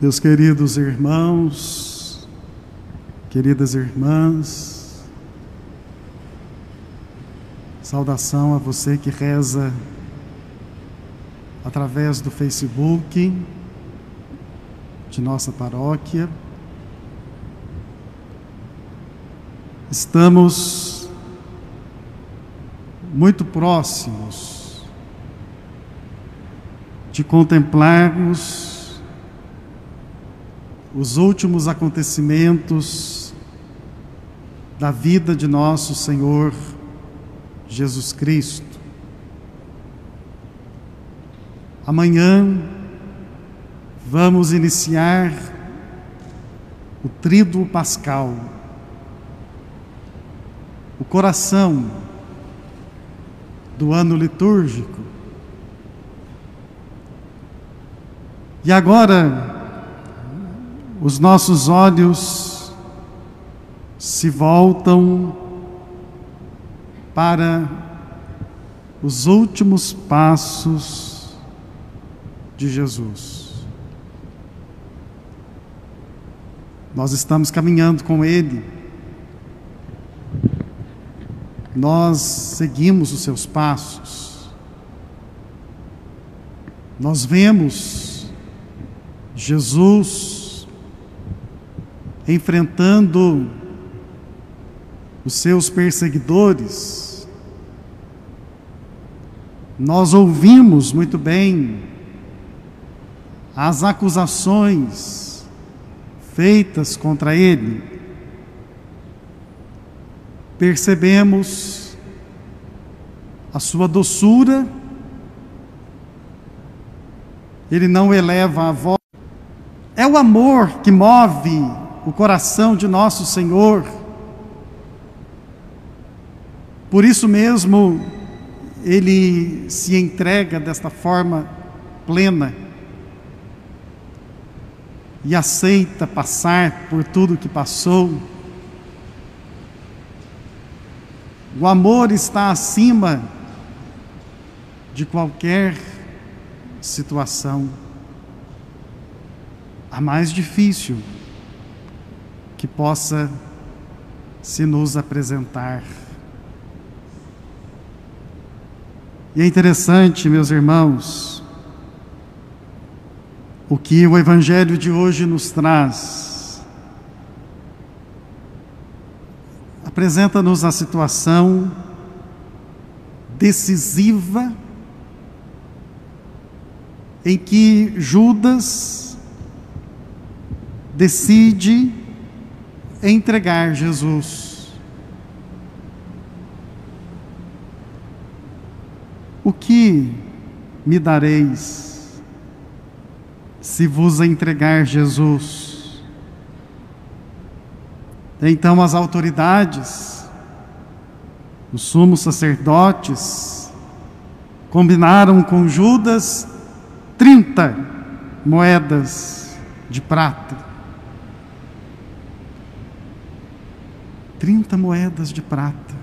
Meus queridos irmãos, queridas irmãs, saudação a você que reza através do Facebook de nossa paróquia. Estamos muito próximos de contemplarmos os últimos acontecimentos da vida de nosso Senhor Jesus Cristo. Amanhã vamos iniciar o Tríduo Pascal, o coração do ano litúrgico. E agora, os nossos olhos se voltam para os últimos passos de Jesus. Nós estamos caminhando com Ele, nós seguimos os seus passos, nós vemos Jesus enfrentando os seus perseguidores, nós ouvimos muito bem as acusações feitas contra ele, percebemos a sua doçura, ele não eleva a voz, é o amor que move o coração de nosso Senhor. Por isso mesmo, ele se entrega desta forma plena e aceita passar por tudo que passou. O amor está acima de qualquer situação. A mais difícil que possa se nos apresentar. E é interessante, meus irmãos, o que o Evangelho de hoje nos traz. Apresenta-nos a situação decisiva em que Judas decide entregar Jesus. O que me dareis se vos entregar Jesus? Então as autoridades, os sumos sacerdotes, combinaram com Judas 30 moedas de prata 30 moedas de prata.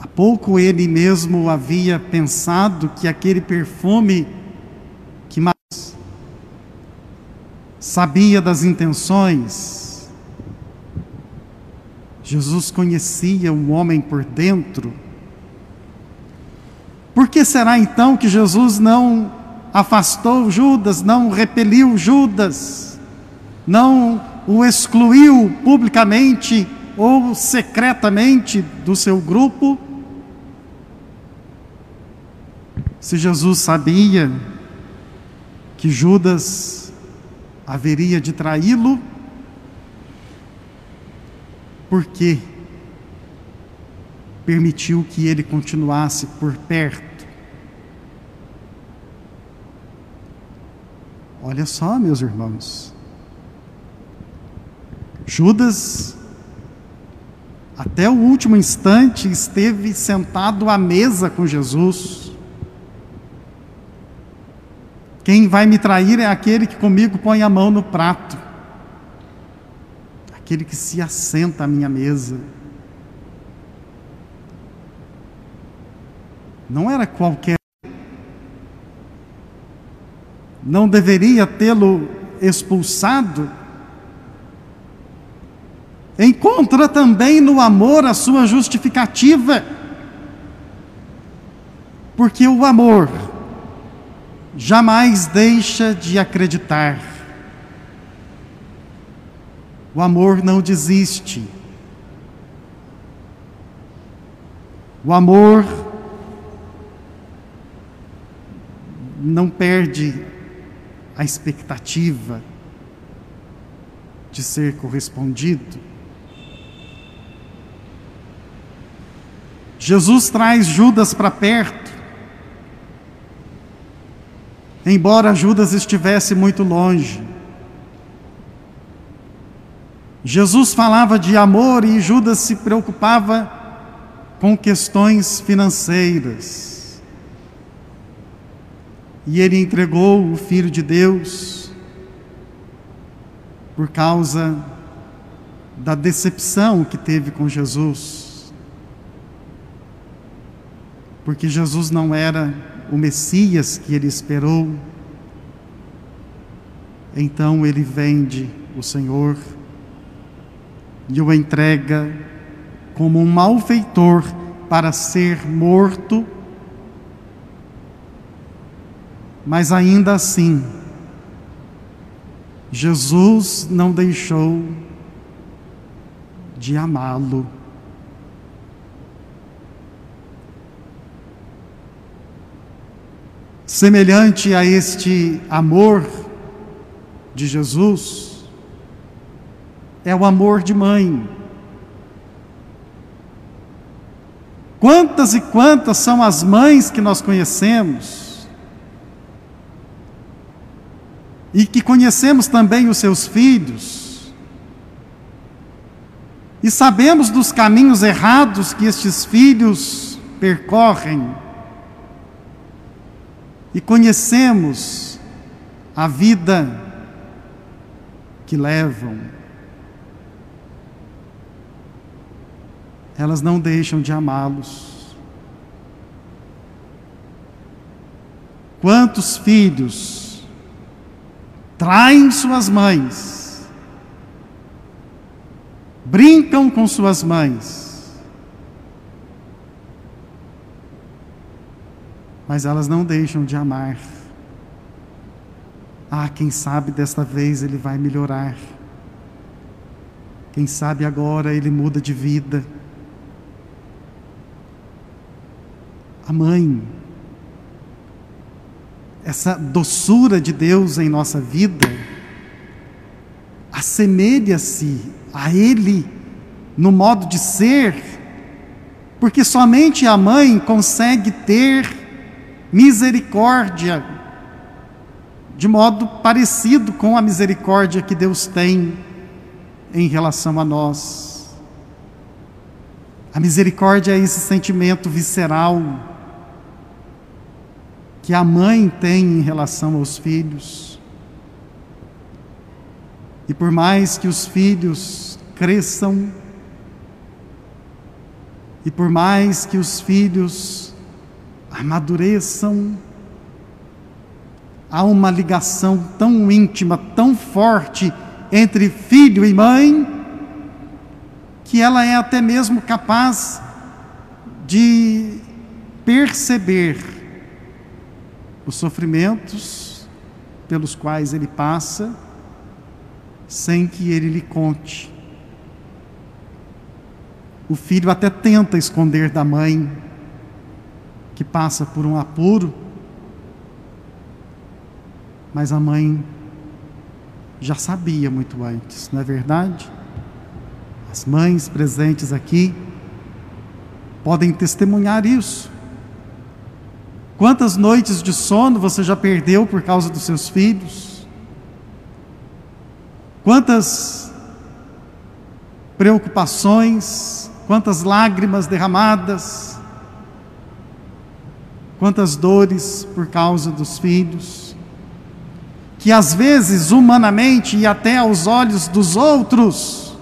Há pouco ele mesmo havia pensado que aquele perfume que mais sabia das intenções. Jesus conhecia o homem por dentro. Por que será então que Jesus não afastou Judas, não repeliu Judas, não o excluiu publicamente ou secretamente do seu grupo? Se Jesus sabia que Judas haveria de traí-lo, por que permitiu que ele continuasse por perto? Olha só, meus irmãos, Judas, até o último instante, esteve sentado à mesa com Jesus. Quem vai me trair é aquele que comigo põe a mão no prato, aquele que se assenta à minha mesa. Não era qualquer. não deveria tê-lo expulsado, encontra também no amor a sua justificativa. Porque o amor jamais deixa de acreditar. O amor não desiste. O amor não perde a expectativa de ser correspondido. Jesus traz Judas para perto, embora Judas estivesse muito longe. Jesus falava de amor e Judas se preocupava com questões financeiras. E ele entregou o Filho de Deus por causa da decepção que teve com Jesus. Porque Jesus não era o Messias que ele esperou. Então ele vende o Senhor e o entrega como um malfeitor para ser morto, mas ainda assim, Jesus não deixou de amá-lo. Semelhante a este amor de Jesus, é o amor de mãe. Quantas e quantas são as mães que nós conhecemos e que conhecemos também os seus filhos, e sabemos dos caminhos errados que estes filhos percorrem, e conhecemos a vida que levam. elas não deixam de amá-los. Quantos filhos traem suas mães, brincam com suas mães, mas elas não deixam de amar. Ah, quem sabe desta vez ele vai melhorar. Quem sabe agora ele muda de vida. a mãe, essa doçura de Deus em nossa vida, assemelha-se a Ele no modo de ser, porque somente a mãe consegue ter misericórdia, de modo parecido com a misericórdia que Deus tem em relação a nós. A misericórdia é esse sentimento visceral que a mãe tem em relação aos filhos. E por mais que os filhos cresçam, e por mais que os filhos amadureçam, há uma ligação tão íntima, tão forte entre filho e mãe, que ela é até mesmo capaz de perceber os sofrimentos pelos quais ele passa, sem que ele lhe conte. O filho até tenta esconder da mãe que passa por um apuro, mas a mãe já sabia muito antes, não é verdade? As mães presentes aqui podem testemunhar isso. Quantas noites de sono você já perdeu por causa dos seus filhos? Quantas preocupações, quantas lágrimas derramadas, quantas dores por causa dos filhos, que às vezes, humanamente e até aos olhos dos outros,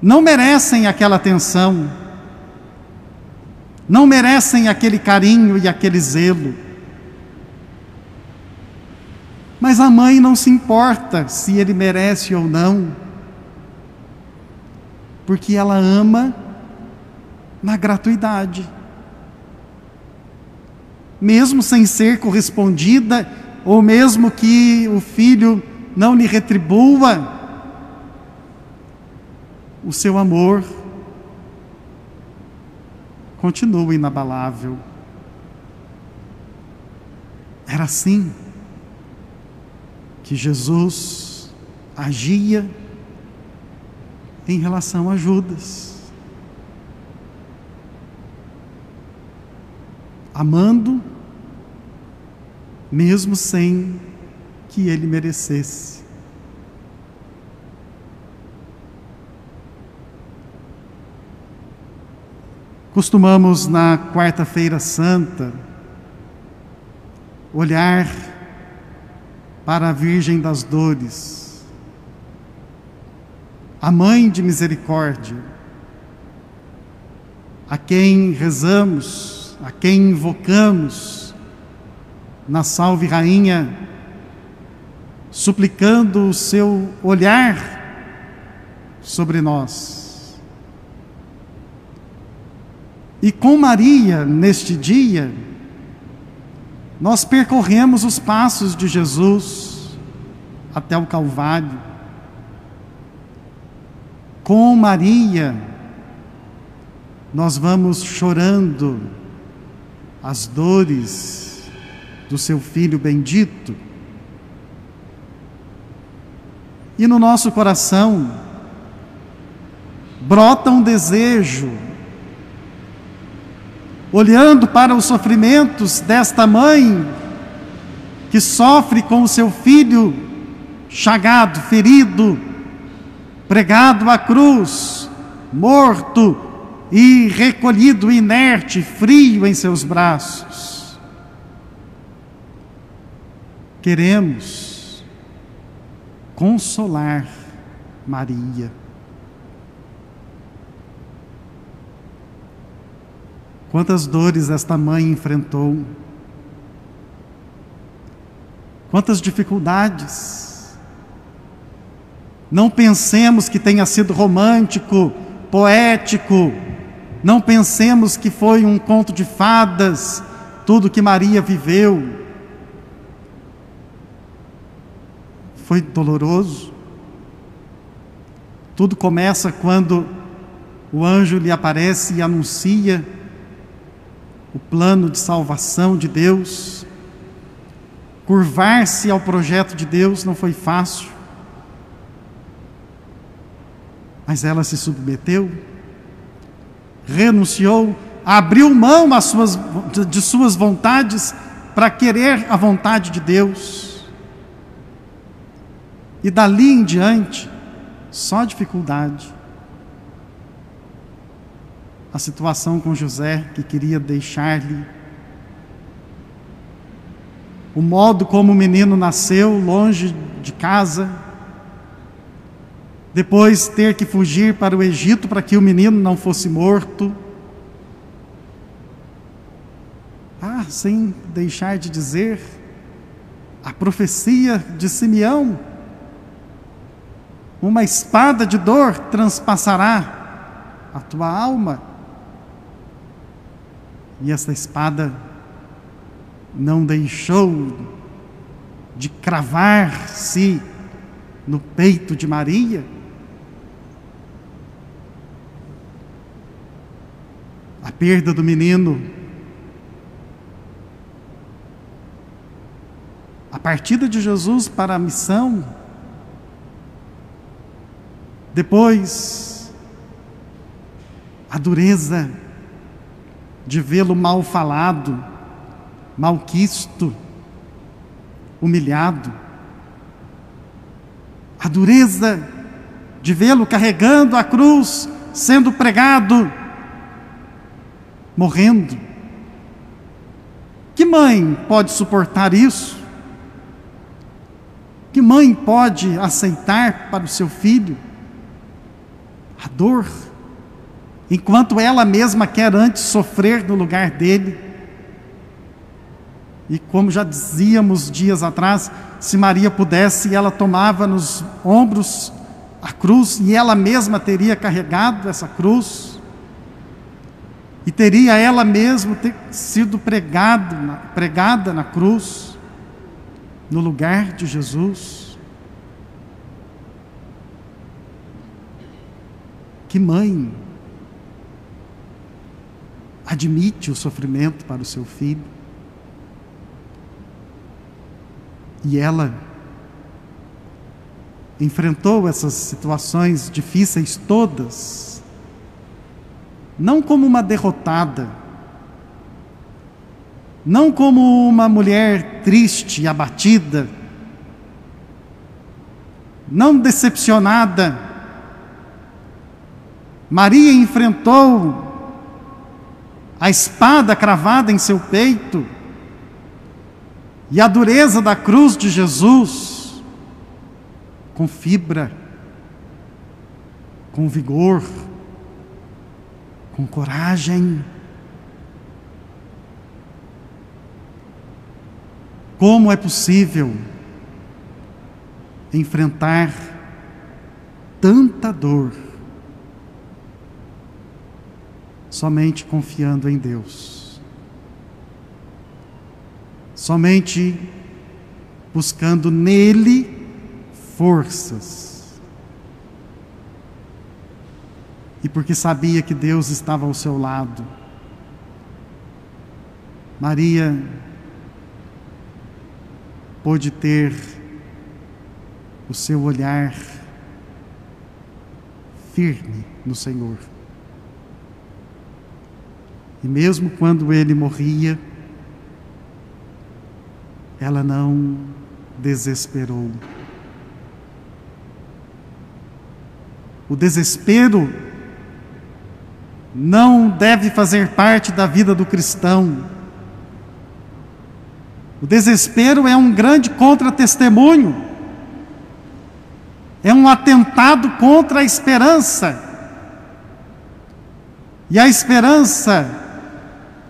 não merecem aquela atenção não merecem aquele carinho e aquele zelo. Mas a mãe não se importa se ele merece ou não, porque ela ama na gratuidade. Mesmo sem ser correspondida, ou mesmo que o filho não lhe retribua, o seu amor continua inabalável. Era assim que Jesus agia em relação a Judas. Amando, mesmo sem que ele merecesse. Costumamos na Quarta-feira Santa olhar para a Virgem das Dores, a Mãe de Misericórdia, a quem rezamos, a quem invocamos na Salve Rainha, suplicando o seu olhar sobre nós. E com Maria, neste dia, nós percorremos os passos de Jesus até o Calvário. Com Maria, nós vamos chorando as dores do seu filho bendito. E no nosso coração brota um desejo olhando para os sofrimentos desta mãe que sofre com o seu filho chagado, ferido, pregado à cruz, morto e recolhido inerte, frio em seus braços. Queremos consolar Maria. Quantas dores esta mãe enfrentou, quantas dificuldades. Não pensemos que tenha sido romântico, poético, não pensemos que foi um conto de fadas, tudo que Maria viveu. Foi doloroso. Tudo começa quando o anjo lhe aparece e anuncia o plano de salvação de Deus. Curvar-se ao projeto de Deus não foi fácil, mas ela se submeteu, renunciou, abriu mão suas, de suas vontades para querer a vontade de Deus. E dali em diante, só dificuldade a situação com José, que queria deixar-lhe. O modo como o menino nasceu longe de casa, depois ter que fugir para o Egito para que o menino não fosse morto. Ah, sem deixar de dizer a profecia de Simeão: uma espada de dor transpassará a tua alma. E essa espada não deixou de cravar-se no peito de Maria. Perda do menino, a partida de Jesus para a missão, depois a dureza de vê-lo mal falado, malquisto, humilhado. A dureza de vê-lo carregando a cruz, sendo pregado, morrendo. Que mãe pode suportar isso? Que mãe pode aceitar para o seu filho a dor? enquanto ela mesma quer antes sofrer no lugar dele. E como já dizíamos dias atrás, se Maria pudesse, ela tomava nos ombros a cruz e ela mesma teria carregado essa cruz. E teria ela mesma sido pregado, pregada na cruz, no lugar de Jesus. Que mãe admite o sofrimento para o seu filho? E ela enfrentou essas situações difíceis todas, não como uma derrotada, não como uma mulher triste abatida, não decepcionada. Maria enfrentou a espada cravada em seu peito e a dureza da cruz de Jesus, com fibra, com vigor, com coragem. Como é possível enfrentar tanta dor somente confiando em Deus? somente buscando nele forças. E porque sabia que Deus estava ao seu lado. Maria pôde ter o seu olhar firme no Senhor. E mesmo quando ele morria, ela não desesperou. O desespero não deve fazer parte da vida do cristão. O desespero é um grande contra-testemunho, é um atentado contra a esperança. E a esperança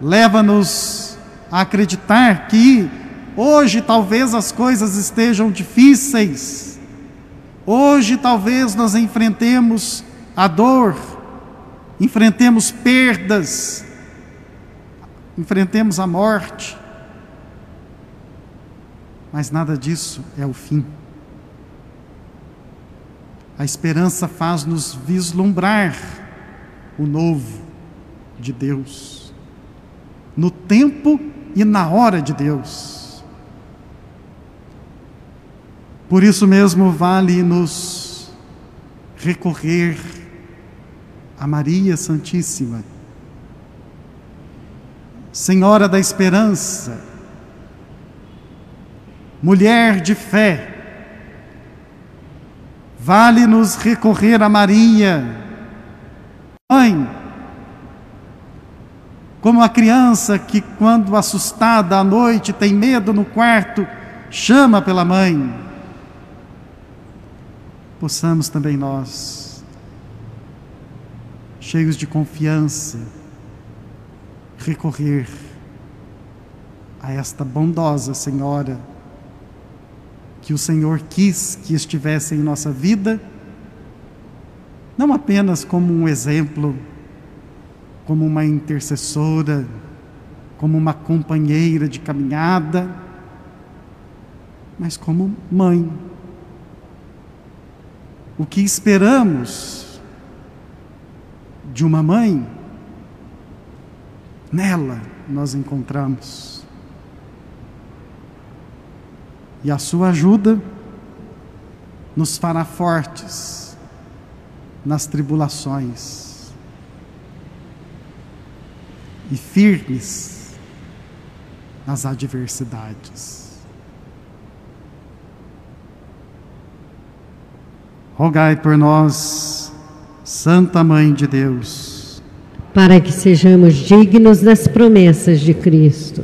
leva-nos a acreditar que Hoje talvez as coisas estejam difíceis. Hoje talvez nós enfrentemos a dor, enfrentemos perdas, enfrentemos a morte. Mas nada disso é o fim. A esperança faz-nos vislumbrar o novo de Deus, no tempo e na hora de Deus. Por isso mesmo vale nos recorrer a Maria Santíssima, Senhora da Esperança, mulher de fé, vale nos recorrer a Maria, mãe, como a criança que, quando assustada à noite, tem medo no quarto, chama pela mãe. Possamos também nós, cheios de confiança, recorrer a esta bondosa Senhora que o Senhor quis que estivesse em nossa vida, não apenas como um exemplo, como uma intercessora, como uma companheira de caminhada, mas como mãe. O que esperamos de uma mãe, nela nós encontramos. E a sua ajuda nos fará fortes nas tribulações e firmes nas adversidades. rogai por nós, Santa Mãe de Deus, para que sejamos dignos das promessas de Cristo.